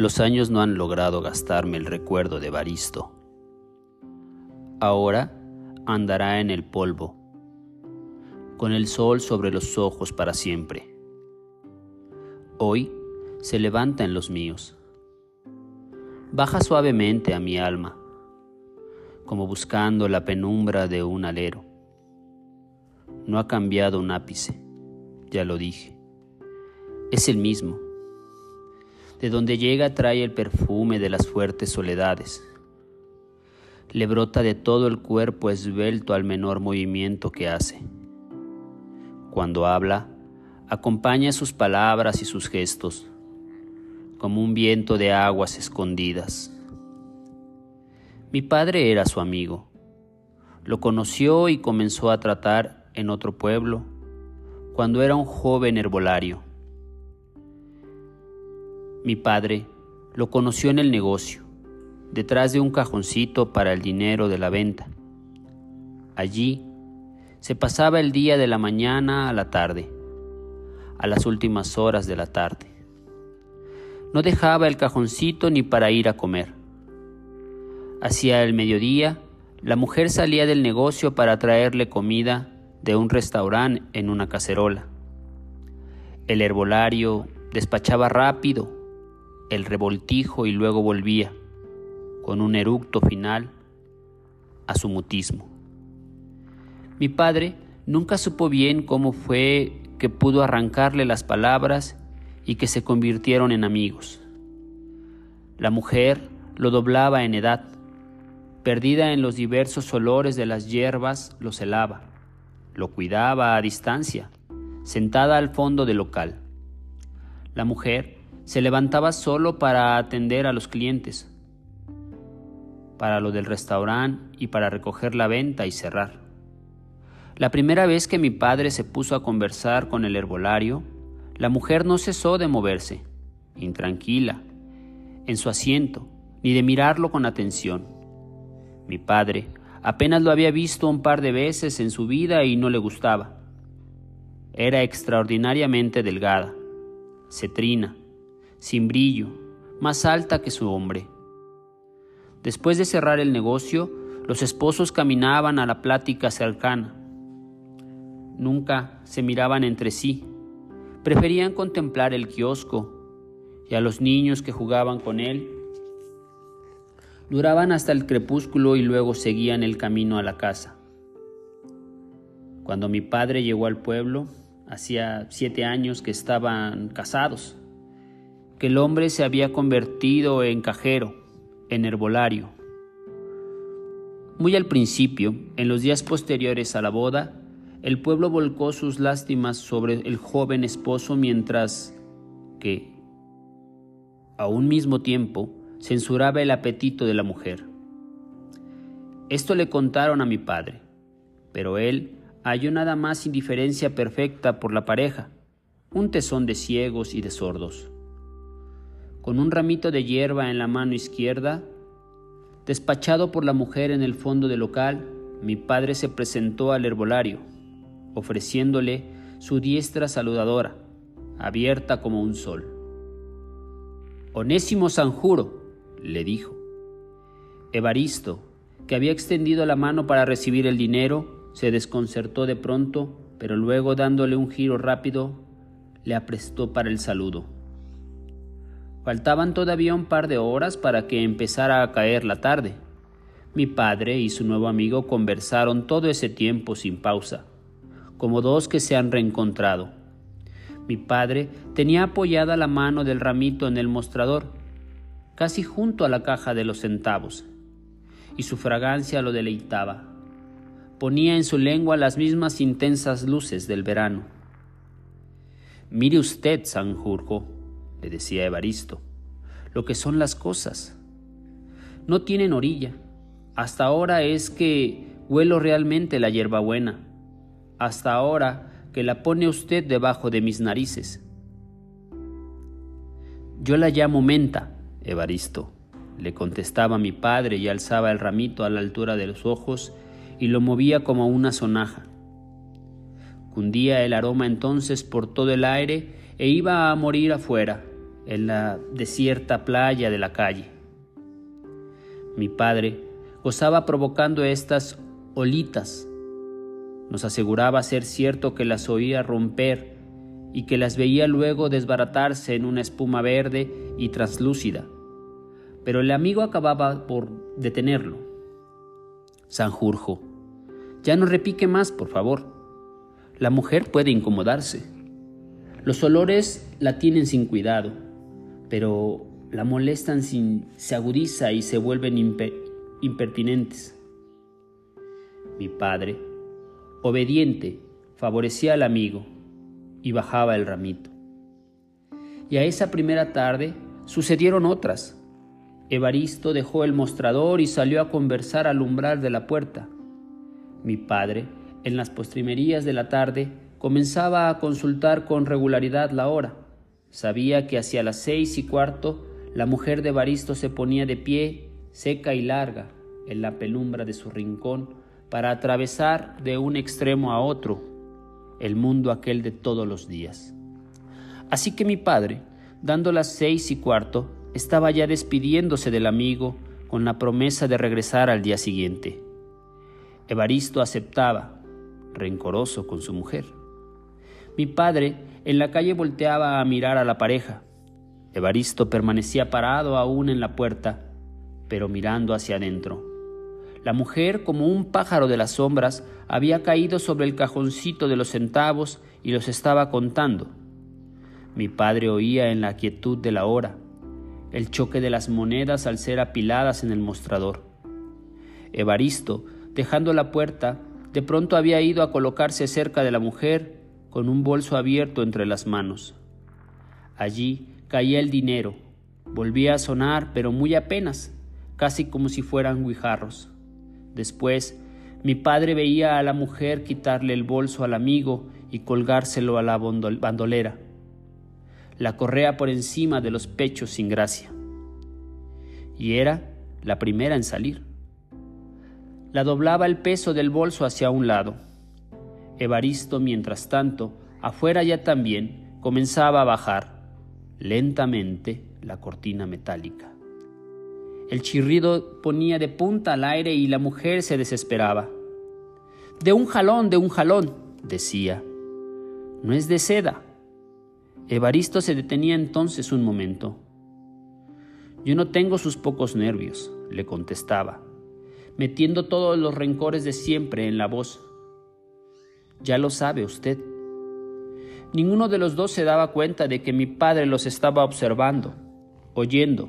Los años no han logrado gastarme el recuerdo de Baristo. Ahora andará en el polvo, con el sol sobre los ojos para siempre. Hoy se levanta en los míos. Baja suavemente a mi alma, como buscando la penumbra de un alero. No ha cambiado un ápice, ya lo dije. Es el mismo. De donde llega trae el perfume de las fuertes soledades. Le brota de todo el cuerpo esbelto al menor movimiento que hace. Cuando habla, acompaña sus palabras y sus gestos como un viento de aguas escondidas. Mi padre era su amigo. Lo conoció y comenzó a tratar en otro pueblo cuando era un joven herbolario. Mi padre lo conoció en el negocio, detrás de un cajoncito para el dinero de la venta. Allí se pasaba el día de la mañana a la tarde, a las últimas horas de la tarde. No dejaba el cajoncito ni para ir a comer. Hacia el mediodía, la mujer salía del negocio para traerle comida de un restaurante en una cacerola. El herbolario despachaba rápido el revoltijo y luego volvía, con un eructo final, a su mutismo. Mi padre nunca supo bien cómo fue que pudo arrancarle las palabras y que se convirtieron en amigos. La mujer lo doblaba en edad, perdida en los diversos olores de las hierbas, lo celaba, lo cuidaba a distancia, sentada al fondo del local. La mujer se levantaba solo para atender a los clientes, para lo del restaurante y para recoger la venta y cerrar. La primera vez que mi padre se puso a conversar con el herbolario, la mujer no cesó de moverse, intranquila, en su asiento, ni de mirarlo con atención. Mi padre apenas lo había visto un par de veces en su vida y no le gustaba. Era extraordinariamente delgada, cetrina, sin brillo, más alta que su hombre. Después de cerrar el negocio, los esposos caminaban a la plática cercana. Nunca se miraban entre sí, Preferían contemplar el kiosco y a los niños que jugaban con él. Duraban hasta el crepúsculo y luego seguían el camino a la casa. Cuando mi padre llegó al pueblo, hacía siete años que estaban casados, que el hombre se había convertido en cajero, en herbolario. Muy al principio, en los días posteriores a la boda, el pueblo volcó sus lástimas sobre el joven esposo mientras que, a un mismo tiempo, censuraba el apetito de la mujer. Esto le contaron a mi padre, pero él halló nada más indiferencia perfecta por la pareja, un tesón de ciegos y de sordos. Con un ramito de hierba en la mano izquierda, despachado por la mujer en el fondo del local, mi padre se presentó al herbolario ofreciéndole su diestra saludadora, abierta como un sol. Onésimo Sanjuro, le dijo. Evaristo, que había extendido la mano para recibir el dinero, se desconcertó de pronto, pero luego dándole un giro rápido, le aprestó para el saludo. Faltaban todavía un par de horas para que empezara a caer la tarde. Mi padre y su nuevo amigo conversaron todo ese tiempo sin pausa como dos que se han reencontrado. Mi padre tenía apoyada la mano del ramito en el mostrador, casi junto a la caja de los centavos, y su fragancia lo deleitaba. Ponía en su lengua las mismas intensas luces del verano. Mire usted, Sanjurjo, le decía Evaristo, lo que son las cosas. No tienen orilla. Hasta ahora es que huelo realmente la hierbabuena hasta ahora que la pone usted debajo de mis narices. Yo la llamo menta, Evaristo, le contestaba mi padre y alzaba el ramito a la altura de los ojos y lo movía como una sonaja. Cundía el aroma entonces por todo el aire e iba a morir afuera, en la desierta playa de la calle. Mi padre gozaba provocando estas olitas. Nos aseguraba ser cierto que las oía romper y que las veía luego desbaratarse en una espuma verde y translúcida. Pero el amigo acababa por detenerlo. Sanjurjo, ya no repique más, por favor. La mujer puede incomodarse. Los olores la tienen sin cuidado, pero la molestan sin se agudiza y se vuelven impertinentes. Mi padre, obediente, favorecía al amigo y bajaba el ramito. Y a esa primera tarde sucedieron otras. Evaristo dejó el mostrador y salió a conversar al umbral de la puerta. Mi padre, en las postrimerías de la tarde, comenzaba a consultar con regularidad la hora. Sabía que hacia las seis y cuarto la mujer de Evaristo se ponía de pie, seca y larga, en la penumbra de su rincón, para atravesar de un extremo a otro el mundo aquel de todos los días. Así que mi padre, dando las seis y cuarto, estaba ya despidiéndose del amigo con la promesa de regresar al día siguiente. Evaristo aceptaba, rencoroso con su mujer. Mi padre en la calle volteaba a mirar a la pareja. Evaristo permanecía parado aún en la puerta, pero mirando hacia adentro. La mujer, como un pájaro de las sombras, había caído sobre el cajoncito de los centavos y los estaba contando. Mi padre oía en la quietud de la hora el choque de las monedas al ser apiladas en el mostrador. Evaristo, dejando la puerta, de pronto había ido a colocarse cerca de la mujer con un bolso abierto entre las manos. Allí caía el dinero, volvía a sonar, pero muy apenas, casi como si fueran guijarros. Después, mi padre veía a la mujer quitarle el bolso al amigo y colgárselo a la bandolera la correa por encima de los pechos sin gracia. Y era la primera en salir. La doblaba el peso del bolso hacia un lado. Evaristo, mientras tanto, afuera ya también, comenzaba a bajar lentamente la cortina metálica. El chirrido ponía de punta al aire y la mujer se desesperaba. De un jalón, de un jalón, decía. No es de seda, Evaristo se detenía entonces un momento. Yo no tengo sus pocos nervios, le contestaba, metiendo todos los rencores de siempre en la voz. Ya lo sabe usted. Ninguno de los dos se daba cuenta de que mi padre los estaba observando, oyendo.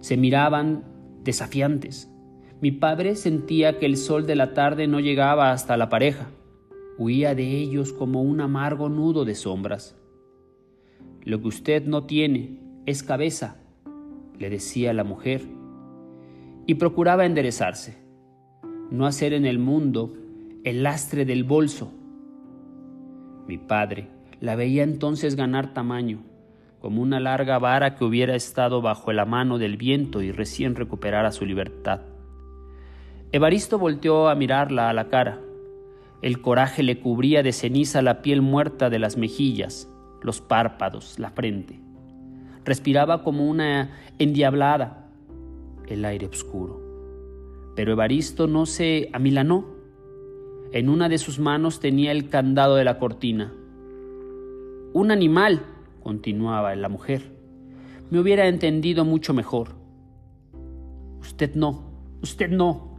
Se miraban desafiantes. Mi padre sentía que el sol de la tarde no llegaba hasta la pareja. Huía de ellos como un amargo nudo de sombras. Lo que usted no tiene es cabeza, le decía la mujer, y procuraba enderezarse, no hacer en el mundo el lastre del bolso. Mi padre la veía entonces ganar tamaño, como una larga vara que hubiera estado bajo la mano del viento y recién recuperara su libertad. Evaristo volteó a mirarla a la cara. El coraje le cubría de ceniza la piel muerta de las mejillas los párpados, la frente. Respiraba como una endiablada el aire oscuro. Pero Evaristo no se amilanó. En una de sus manos tenía el candado de la cortina. Un animal, continuaba la mujer. Me hubiera entendido mucho mejor. Usted no, usted no.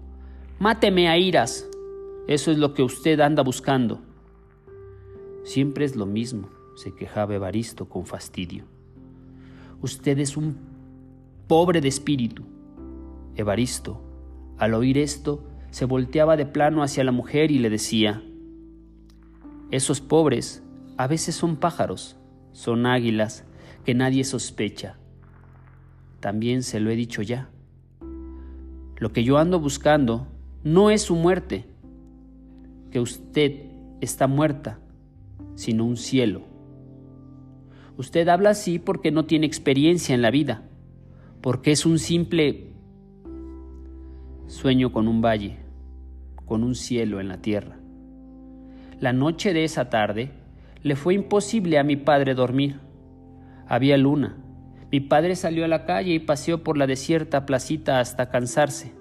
Máteme a iras. Eso es lo que usted anda buscando. Siempre es lo mismo se quejaba Evaristo con fastidio. Usted es un pobre de espíritu. Evaristo, al oír esto, se volteaba de plano hacia la mujer y le decía, Esos pobres a veces son pájaros, son águilas que nadie sospecha. También se lo he dicho ya. Lo que yo ando buscando no es su muerte, que usted está muerta, sino un cielo Usted habla así porque no tiene experiencia en la vida, porque es un simple sueño con un valle, con un cielo en la tierra. La noche de esa tarde le fue imposible a mi padre dormir. Había luna, Mi padre salió a la calle y paseó por la desierta placita hasta cansarse.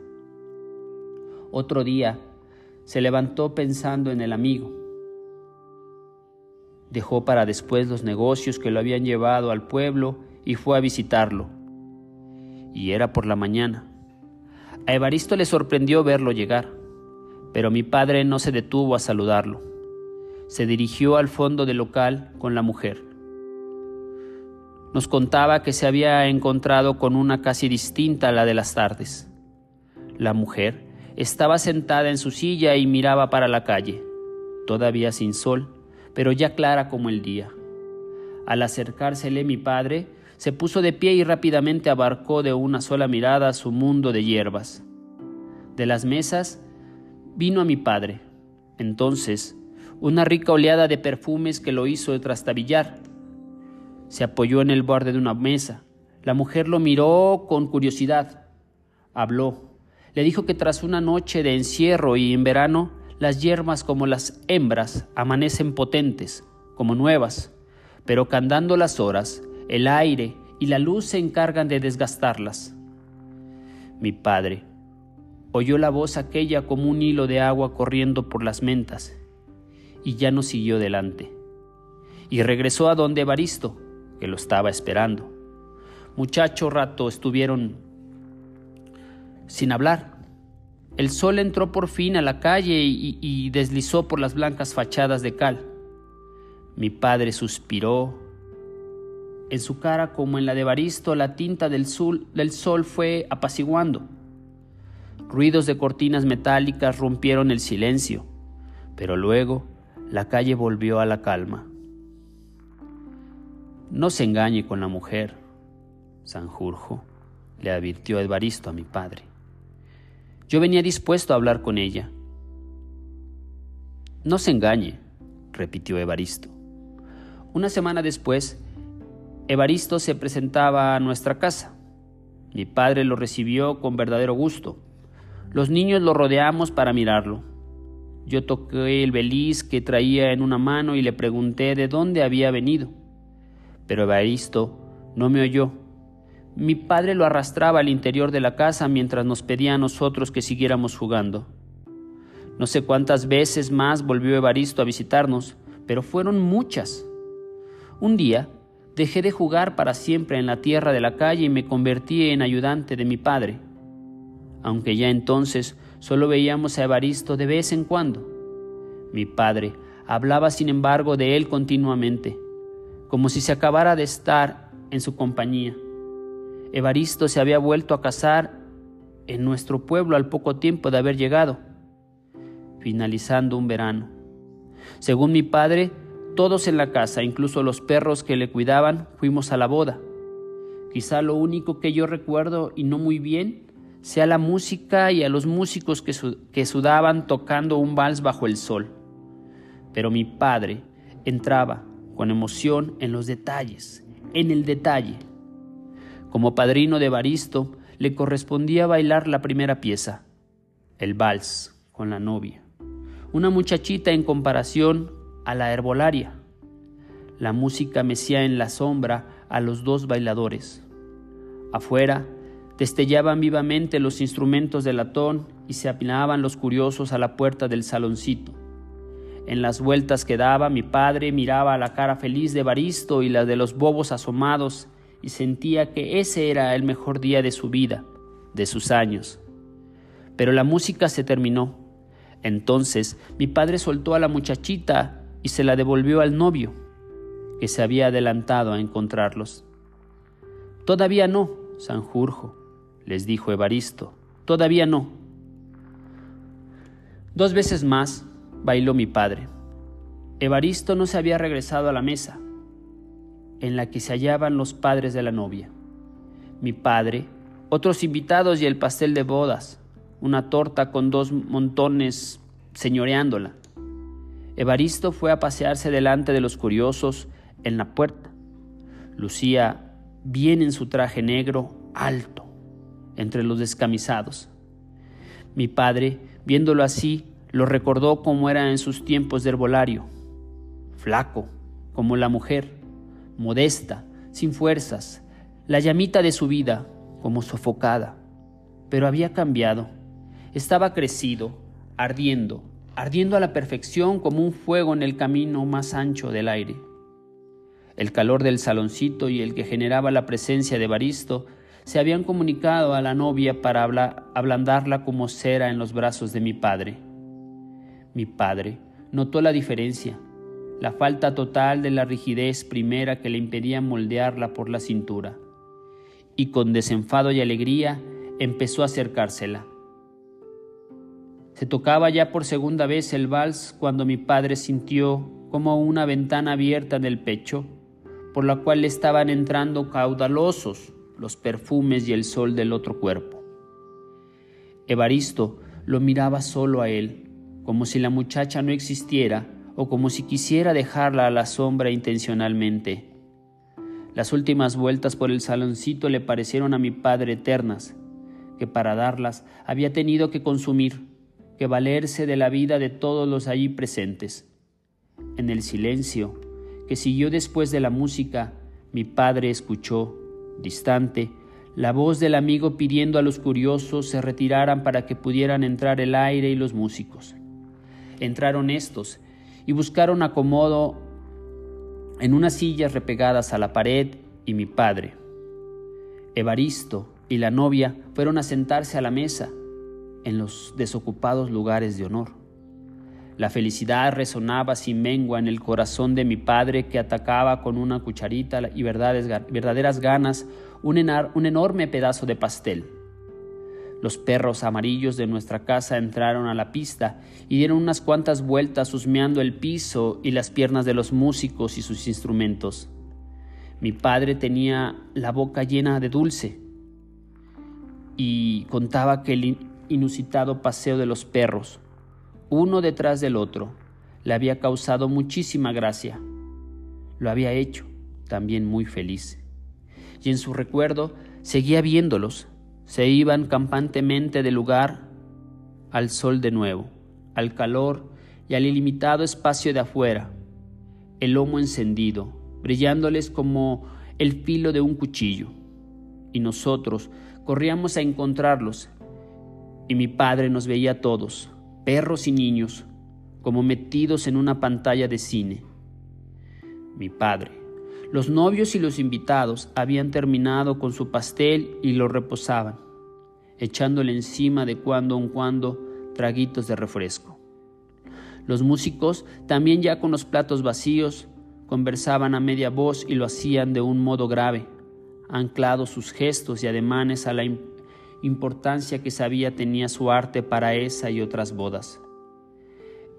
Otro día se levantó pensando en el amigo. Dejó para después los negocios que lo habían llevado al pueblo y fue a visitarlo. Y era por la mañana. A Evaristo le sorprendió verlo llegar, pero mi padre no se detuvo a saludarlo. Se dirigió al fondo del local con la mujer. Nos contaba que se había encontrado con una casi distinta a la de las tardes. La mujer estaba sentada en su silla y miraba para la calle, todavía sin sol, pero ya clara como el día. Al acercársele mi padre, se puso de pie y rápidamente abarcó de una sola mirada su mundo de hierbas. De las mesas vino a mi padre. Entonces, una rica oleada de perfumes que lo hizo trastabillar se apoyó en el borde de una mesa. La mujer lo miró con curiosidad. Habló. Le dijo que tras una noche de encierro y en verano, las hierbas como las hembras amanecen potentes, como nuevas, pero que andando las horas, el aire y la luz se encargan de desgastarlas. Mi padre oyó la voz aquella como un hilo de agua corriendo por las mentas, y ya no siguió delante. Y regresó a donde Evaristo, que lo estaba esperando. Muchacho rato estuvieron sin hablar. El sol entró por fin a la calle y, deslizó por las blancas fachadas de cal. Mi padre suspiró. En su cara, como en la de Baristo, la tinta del sol fue apaciguando. Ruidos de cortinas metálicas rompieron el silencio, pero luego la calle volvió a la calma. No se engañe con la mujer, Sanjurjo, le advirtió Evaristo a mi padre. Yo venía dispuesto a hablar con ella. No se engañe, repitió Evaristo. Una semana después, Evaristo se presentaba a nuestra casa. Mi padre lo recibió con verdadero gusto. Los niños lo rodeamos para mirarlo. Yo toqué el beliz que traía en una mano y le pregunté de dónde había venido pero Evaristo no me oyó. Mi padre lo arrastraba al interior de la casa mientras nos pedía a nosotros que siguiéramos jugando. No sé cuántas veces más volvió Evaristo a visitarnos, pero fueron muchas. Un día dejé de jugar para siempre en la tierra de la calle y me convertí en ayudante de mi padre, aunque ya entonces solo veíamos a Evaristo de vez en cuando. Mi padre hablaba sin embargo de él continuamente como si se acabara de estar en su compañía. Evaristo se había vuelto a casar en nuestro pueblo al poco tiempo de haber llegado, finalizando un verano. Según mi padre, todos en la casa, incluso los perros que le cuidaban, fuimos a la boda. Quizá lo único que yo recuerdo, y no muy bien, sea la música y a los músicos que, sudaban tocando un vals bajo el sol. Pero mi padre entraba, con emoción en los detalles, en el detalle. Como padrino de Baristo, le correspondía bailar la primera pieza, el vals con la novia, una muchachita en comparación a la herbolaria. La música mecía en la sombra a los dos bailadores. Afuera destellaban vivamente los instrumentos de latón y se apilaban los curiosos a la puerta del saloncito. En las vueltas que daba, mi padre miraba la cara feliz de Baristo y la de los bobos asomados y sentía que ese era el mejor día de su vida, de sus años. Pero la música se terminó. Entonces mi padre soltó a la muchachita y se la devolvió al novio, que se había adelantado a encontrarlos. Todavía no, Sanjurjo, les dijo Evaristo, todavía no. Dos veces más bailó mi padre. Evaristo no se había regresado a la mesa en la que se hallaban los padres de la novia. Mi padre, otros invitados y el pastel de bodas, una torta con dos montones señoreándola. Evaristo fue a pasearse delante de los curiosos en la puerta. Lucía bien en su traje negro alto, entre los descamisados. Mi padre, viéndolo así, lo recordó como era en sus tiempos de herbolario, flaco, como la mujer, modesta, sin fuerzas, la llamita de su vida, como sofocada, pero había cambiado. Estaba crecido, ardiendo, ardiendo a la perfección como un fuego en el camino más ancho del aire. El calor del saloncito y el que generaba la presencia de Baristo se habían comunicado a la novia para ablandarla como cera en los brazos de mi padre. Mi padre notó la diferencia, la falta total de la rigidez primera que le impedía moldearla por la cintura, y con desenfado y alegría empezó a acercársela. Se tocaba ya por segunda vez el vals cuando mi padre sintió como una ventana abierta en el pecho, por la cual estaban entrando caudalosos los perfumes y el sol del otro cuerpo. Evaristo lo miraba solo a él, como si la muchacha no existiera o como si quisiera dejarla a la sombra intencionalmente. Las últimas vueltas por el saloncito le parecieron a mi padre eternas, que para darlas había tenido que consumir, que valerse de la vida de todos los allí presentes. En el silencio que siguió después de la música, mi padre escuchó, distante, la voz del amigo pidiendo a los curiosos se retiraran para que pudieran entrar el aire y los músicos. Entraron estos y buscaron acomodo en unas sillas repegadas a la pared y mi padre. Evaristo y la novia fueron a sentarse a la mesa en los desocupados lugares de honor. La felicidad resonaba sin mengua en el corazón de mi padre que atacaba con una cucharita y verdaderas ganas un, un enorme pedazo de pastel. Los perros amarillos de nuestra casa entraron a la pista y dieron unas cuantas vueltas husmeando el piso y las piernas de los músicos y sus instrumentos. Mi padre tenía la boca llena de dulce y contaba que el inusitado paseo de los perros, uno detrás del otro, le había causado muchísima gracia. Lo había hecho también muy feliz. Y en su recuerdo seguía viéndolos se iban campantemente del lugar al sol de nuevo, al calor y al ilimitado espacio de afuera, el lomo encendido, brillándoles como el filo de un cuchillo. Y nosotros corríamos a encontrarlos, y mi padre nos veía a todos, perros y niños, como metidos en una pantalla de cine. Mi padre, los novios y los invitados habían terminado con su pastel y lo reposaban, echándole encima de cuando en cuando traguitos de refresco. Los músicos, también ya con los platos vacíos, conversaban a media voz y lo hacían de un modo grave, anclados sus gestos y ademanes a la importancia que sabía tenía su arte para esa y otras bodas.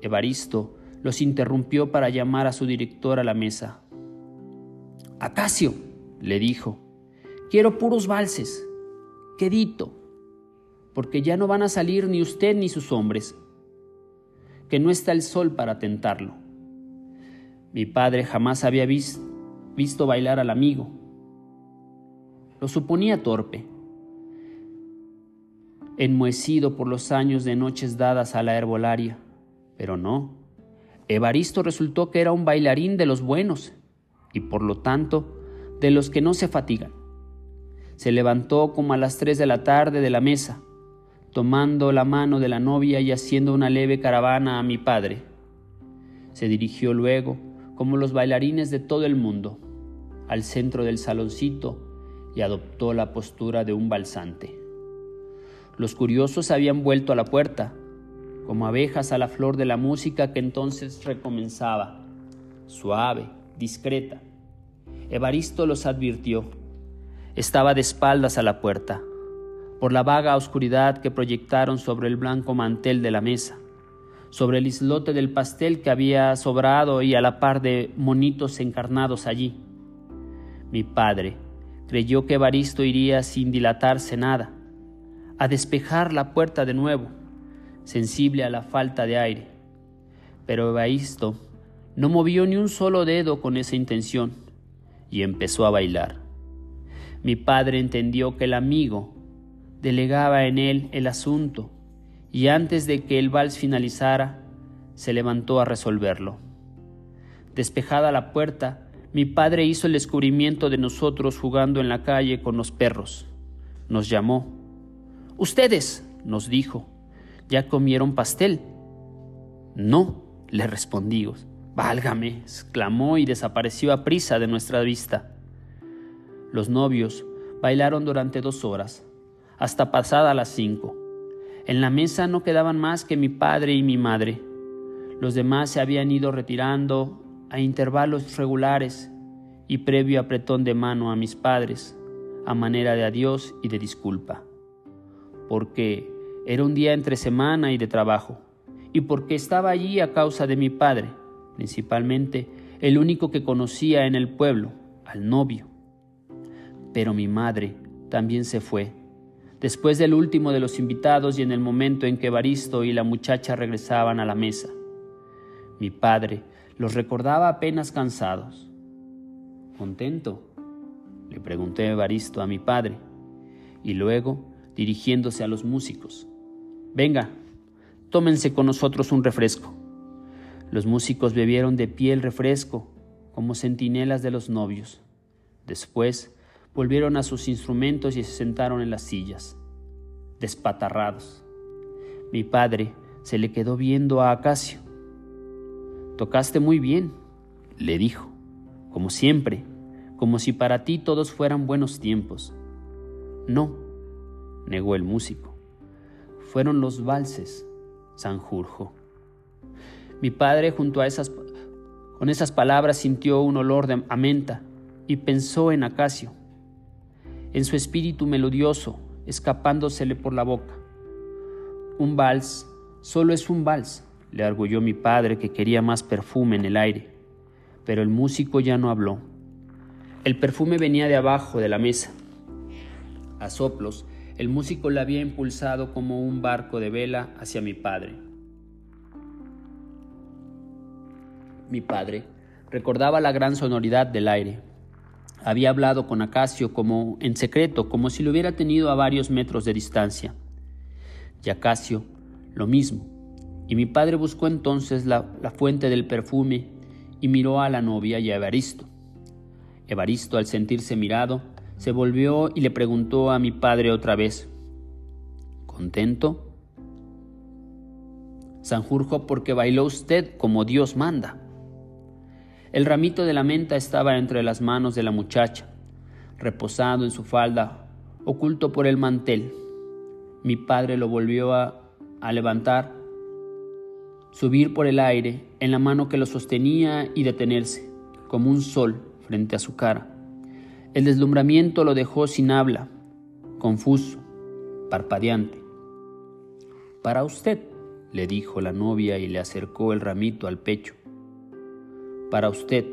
Evaristo los interrumpió para llamar a su director a la mesa. Acacio, le dijo, quiero puros valses, quedito, porque ya no van a salir ni usted ni sus hombres, que no está el sol para tentarlo. Mi padre jamás había visto bailar al amigo. Lo suponía torpe, enmohecido por los años de noches dadas a la herbolaria, pero no. Evaristo resultó que era un bailarín de los buenos y por lo tanto de los que no se fatigan. Se levantó como a las tres de la tarde de la mesa, tomando la mano de la novia y haciendo una leve caravana a mi padre. Se dirigió luego, como los bailarines de todo el mundo, al centro del saloncito y adoptó la postura de un balsante. Los curiosos habían vuelto a la puerta, como abejas a la flor de la música que entonces recomenzaba, suave, discreta. Evaristo los advirtió. Estaba de espaldas a la puerta, por la vaga oscuridad que proyectaron sobre el blanco mantel de la mesa, sobre el islote del pastel que había sobrado y a la par de monitos encarnados allí. Mi padre creyó que Evaristo iría sin dilatarse nada, a despejar la puerta de nuevo, sensible a la falta de aire. Pero Evaristo no movió ni un solo dedo con esa intención y empezó a bailar. Mi padre entendió que el amigo delegaba en él el asunto y antes de que el vals finalizara, se levantó a resolverlo. Despejada la puerta, mi padre hizo el descubrimiento de nosotros jugando en la calle con los perros. Nos llamó. Ustedes, nos dijo, ¿ya comieron pastel? No, le respondimos. Válgame, exclamó y desapareció a prisa de nuestra vista. Los novios bailaron durante dos horas, hasta pasada las cinco. En la mesa no quedaban más que mi padre y mi madre. Los demás se habían ido retirando a intervalos regulares y previo apretón de mano a mis padres, a manera de adiós y de disculpa. Porque era un día entre semana y de trabajo, y porque estaba allí a causa de mi padre, principalmente el único que conocía en el pueblo, al novio. Pero mi madre también se fue, después del último de los invitados y en el momento en que Baristo y la muchacha regresaban a la mesa. Mi padre los recordaba apenas cansados. ¿Contento? Le pregunté Baristo a mi padre, y luego, dirigiéndose a los músicos, Venga, tómense con nosotros un refresco. Los músicos bebieron de pie el refresco, como centinelas de los novios. Después volvieron a sus instrumentos y se sentaron en las sillas, despatarrados. Mi padre se le quedó viendo a Acacio. Tocaste muy bien, le dijo, como siempre, como si para ti todos fueran buenos tiempos. No, negó el músico. Fueron los valses, Sanjurjo. Mi padre junto a esas con esas palabras sintió un olor de, a menta y pensó en Acacio en su espíritu melodioso, escapándosele por la boca. Un vals solo es un vals, le arguyó mi padre que quería más perfume en el aire. Pero el músico ya no habló. El perfume venía de abajo de la mesa. A soplos, el músico la había impulsado como un barco de vela hacia mi padre. Mi padre recordaba la gran sonoridad del aire, había hablado con Acacio como en secreto, como si lo hubiera tenido a varios metros de distancia. Y Acacio, lo mismo. Y mi padre buscó entonces la, la fuente del perfume y miró a la novia y a Evaristo. Evaristo, al sentirse mirado, se volvió y le preguntó a mi padre otra vez, ¿contento? Sanjurjo, porque bailó usted como Dios manda. El ramito de la menta estaba entre las manos de la muchacha, reposado en su falda, oculto por el mantel. Mi padre lo volvió a, a levantar, subir por el aire en la mano que lo sostenía y detenerse, como un sol frente a su cara. El deslumbramiento lo dejó sin habla, confuso, parpadeante. Para usted, le dijo la novia y le acercó el ramito al pecho para usted,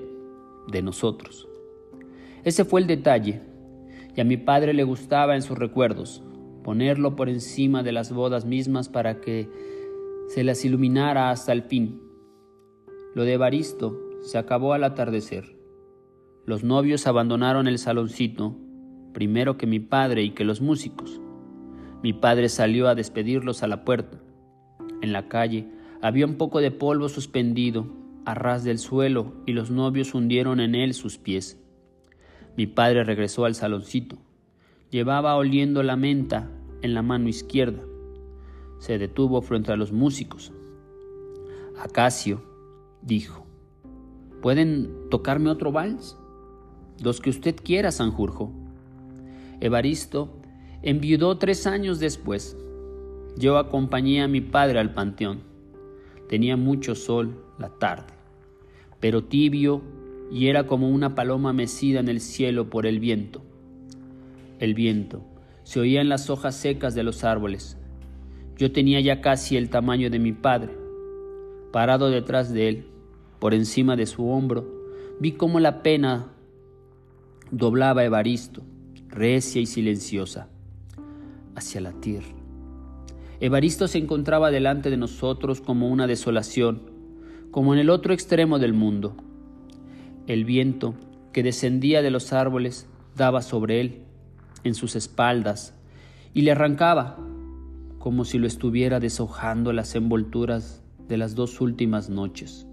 de nosotros. Ese fue el detalle, y a mi padre le gustaba en sus recuerdos ponerlo por encima de las bodas mismas para que se las iluminara hasta el fin. Lo de Baristo se acabó al atardecer. Los novios abandonaron el saloncito, primero que mi padre y que los músicos. Mi padre salió a despedirlos a la puerta. En la calle había un poco de polvo suspendido a ras del suelo y los novios hundieron en él sus pies. Mi padre regresó al saloncito. Llevaba oliendo la menta en la mano izquierda. Se detuvo frente a los músicos. Acacio dijo, ¿pueden tocarme otro vals? Los que usted quiera, Sanjurjo. Evaristo enviudó tres años después. Yo acompañé a mi padre al panteón. Tenía mucho sol la tarde pero tibio y era como una paloma mecida en el cielo por el viento. El viento se oía en las hojas secas de los árboles. Yo tenía ya casi el tamaño de mi padre. Parado detrás de él, por encima de su hombro, vi cómo la pena doblaba Evaristo, recia y silenciosa, hacia la tierra. Evaristo se encontraba delante de nosotros como una desolación, como en el otro extremo del mundo. El viento que descendía de los árboles daba sobre él, en sus espaldas, y le arrancaba, como si lo estuviera deshojando las envolturas de las dos últimas noches.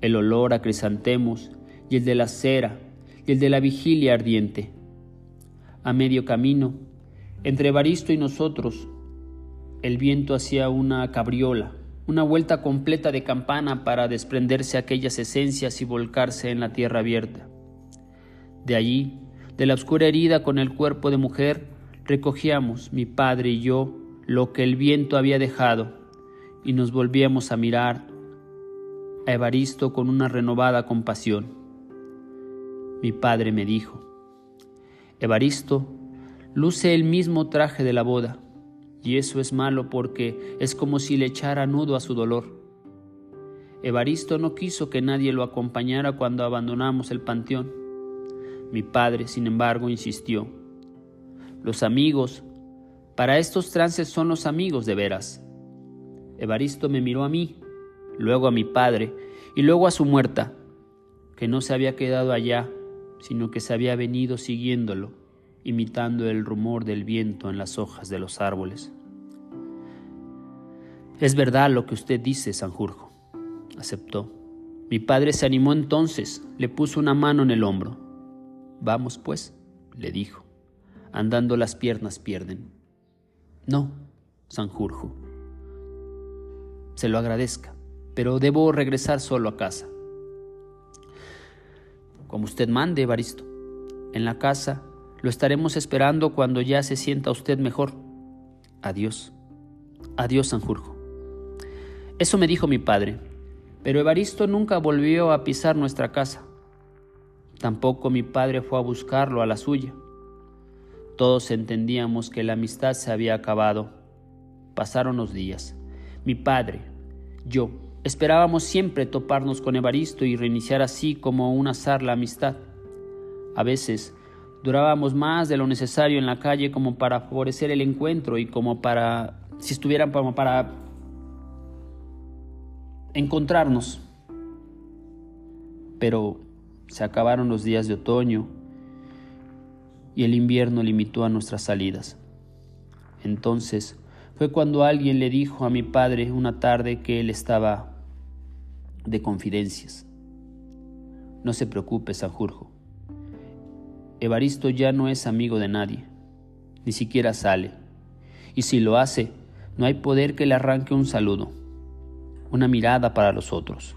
El olor a crisantemos y el de la cera, y el de la vigilia ardiente. A medio camino, entre Evaristo y nosotros, el viento hacía una cabriola, una vuelta completa de campana para desprenderse aquellas esencias y volcarse en la tierra abierta. De allí, de la oscura herida con el cuerpo de mujer, recogíamos, mi padre y yo, lo que el viento había dejado, y nos volvíamos a mirar a Evaristo con una renovada compasión. Mi padre me dijo, Evaristo luce el mismo traje de la boda, y eso es malo porque es como si le echara nudo a su dolor. Evaristo no quiso que nadie lo acompañara cuando abandonamos el panteón. Mi padre, sin embargo, insistió. Los amigos, para estos trances son los amigos de veras. Evaristo me miró a mí, luego a mi padre y luego a su muerta, que no se había quedado allá, sino que se había venido siguiéndolo, imitando el rumor del viento en las hojas de los árboles. Es verdad lo que usted dice, Sanjurjo, aceptó. Mi padre se animó entonces, le puso una mano en el hombro. Vamos, pues, le dijo. Andando las piernas pierden. No, Sanjurjo. Se lo agradezca, pero debo regresar solo a casa. Como usted mande, Evaristo. En la casa lo estaremos esperando cuando ya se sienta usted mejor. Adiós. Adiós, Sanjurjo. Eso me dijo mi padre, pero Evaristo nunca volvió a pisar nuestra casa. Tampoco mi padre fue a buscarlo a la suya. Todos entendíamos que la amistad se había acabado. Pasaron los días. Mi padre, yo, esperábamos siempre toparnos con Evaristo y reiniciar así como un azar la amistad. A veces durábamos más de lo necesario en la calle como para favorecer el encuentro y como para, si estuvieran como para encontrarnos. Pero se acabaron los días de otoño y el invierno limitó a nuestras salidas. Entonces fue cuando alguien le dijo a mi padre una tarde que él estaba de confidencias. No se preocupe, Sanjurjo. Evaristo ya no es amigo de nadie, ni siquiera sale. Y si lo hace, no hay poder que le arranque un saludo, una mirada para los otros.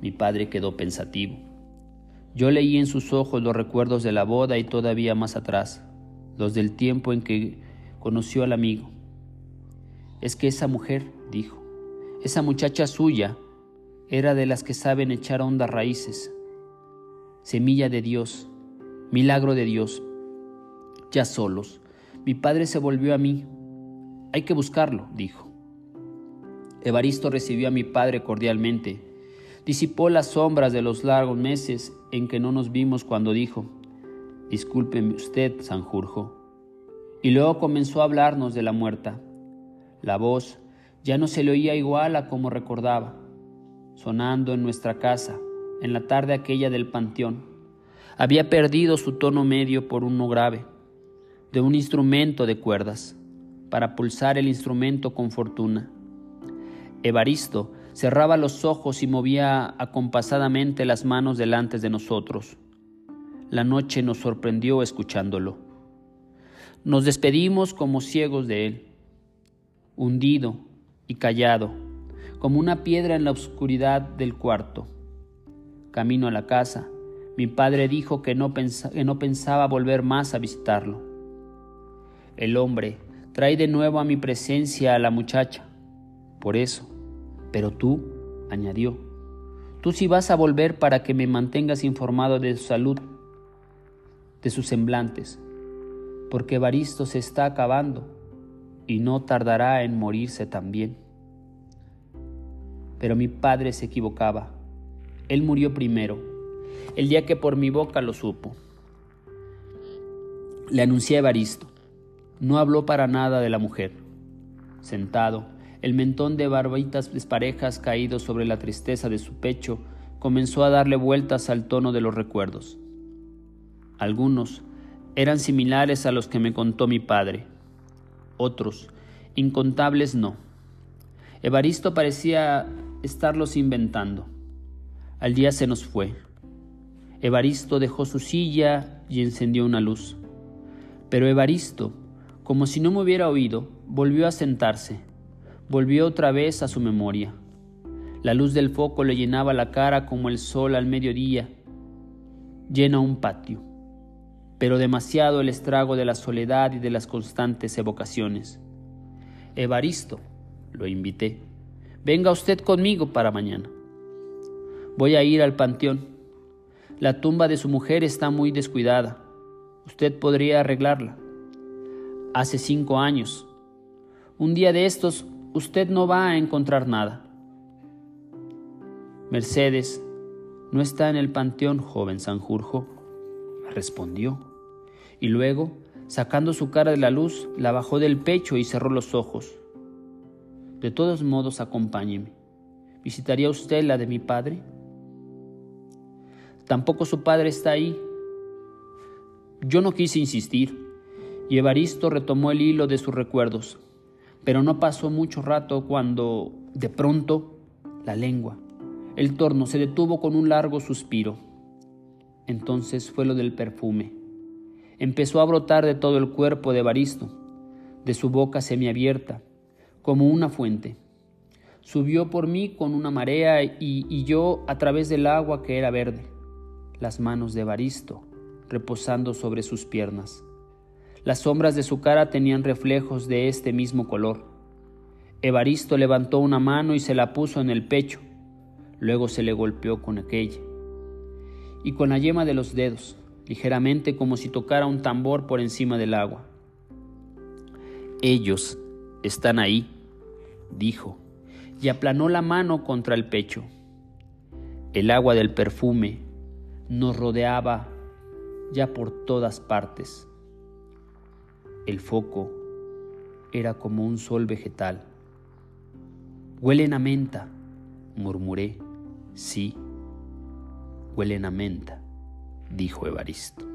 Mi padre quedó pensativo. Yo leí en sus ojos los recuerdos de la boda y todavía más atrás, los del tiempo en que conoció al amigo. Es que esa mujer, dijo, esa muchacha suya, era de las que saben echar hondas raíces. Semilla de Dios, milagro de Dios. Ya solos, mi padre se volvió a mí. Hay que buscarlo, dijo. Evaristo recibió a mi padre cordialmente disipó las sombras de los largos meses en que no nos vimos cuando dijo, Discúlpeme usted, Sanjurjo. Y luego comenzó a hablarnos de la muerta. La voz ya no se le oía igual a como recordaba, sonando en nuestra casa, en la tarde aquella del panteón. Había perdido su tono medio por uno grave, de un instrumento de cuerdas, para pulsar el instrumento con fortuna. Evaristo cerraba los ojos y movía acompasadamente las manos delante de nosotros. La noche nos sorprendió escuchándolo. Nos despedimos como ciegos de él, hundido y callado, como una piedra en la oscuridad del cuarto. Camino a la casa, mi padre dijo que no, que no pensaba volver más a visitarlo. El hombre trae de nuevo a mi presencia a la muchacha. Por eso, pero tú, añadió, tú sí vas a volver para que me mantengas informado de su salud, de sus semblantes, porque Evaristo se está acabando y no tardará en morirse también. Pero mi padre se equivocaba. Él murió primero, el día que por mi boca lo supo. Le anuncié a Evaristo. No habló para nada de la mujer. Sentado, el mentón de barbitas desparejas caído sobre la tristeza de su pecho comenzó a darle vueltas al tono de los recuerdos. Algunos eran similares a los que me contó mi padre, otros, incontables no. Evaristo parecía estarlos inventando. Al día se nos fue, Evaristo dejó su silla y encendió una luz. Pero Evaristo, como si no me hubiera oído, volvió a sentarse, volvió otra vez a su memoria. La luz del foco le llenaba la cara como el sol al mediodía, llena un patio, pero demasiado el estrago de la soledad y de las constantes evocaciones. Evaristo, lo invité, venga usted conmigo para mañana. Voy a ir al panteón. La tumba de su mujer está muy descuidada. Usted podría arreglarla. Hace cinco años. Un día de estos usted no va a encontrar nada. Mercedes no está en el panteón, joven Sanjurjo, respondió. Y luego, sacando su cara de la luz, la bajó del pecho y cerró los ojos. De todos modos, acompáñeme. ¿Visitaría usted la de mi padre? Tampoco su padre está ahí. Yo no quise insistir, y Evaristo retomó el hilo de sus recuerdos, pero no pasó mucho rato cuando, de pronto, la lengua, el torno se detuvo con un largo suspiro. Entonces fue lo del perfume. Empezó a brotar de todo el cuerpo de Evaristo, de su boca semiabierta, como una fuente. Subió por mí con una marea y, y yo a través del agua que era verde las manos de Evaristo reposando sobre sus piernas. Las sombras de su cara tenían reflejos de este mismo color. Evaristo levantó una mano y se la puso en el pecho, luego se le golpeó con aquella. Y con la yema de los dedos, ligeramente como si tocara un tambor por encima del agua. Ellos están ahí, dijo, y aplanó la mano contra el pecho. El agua del perfume nos rodeaba ya por todas partes. El foco era como un sol vegetal. Huelen a menta, murmuré. Sí, huelen a menta, dijo Evaristo.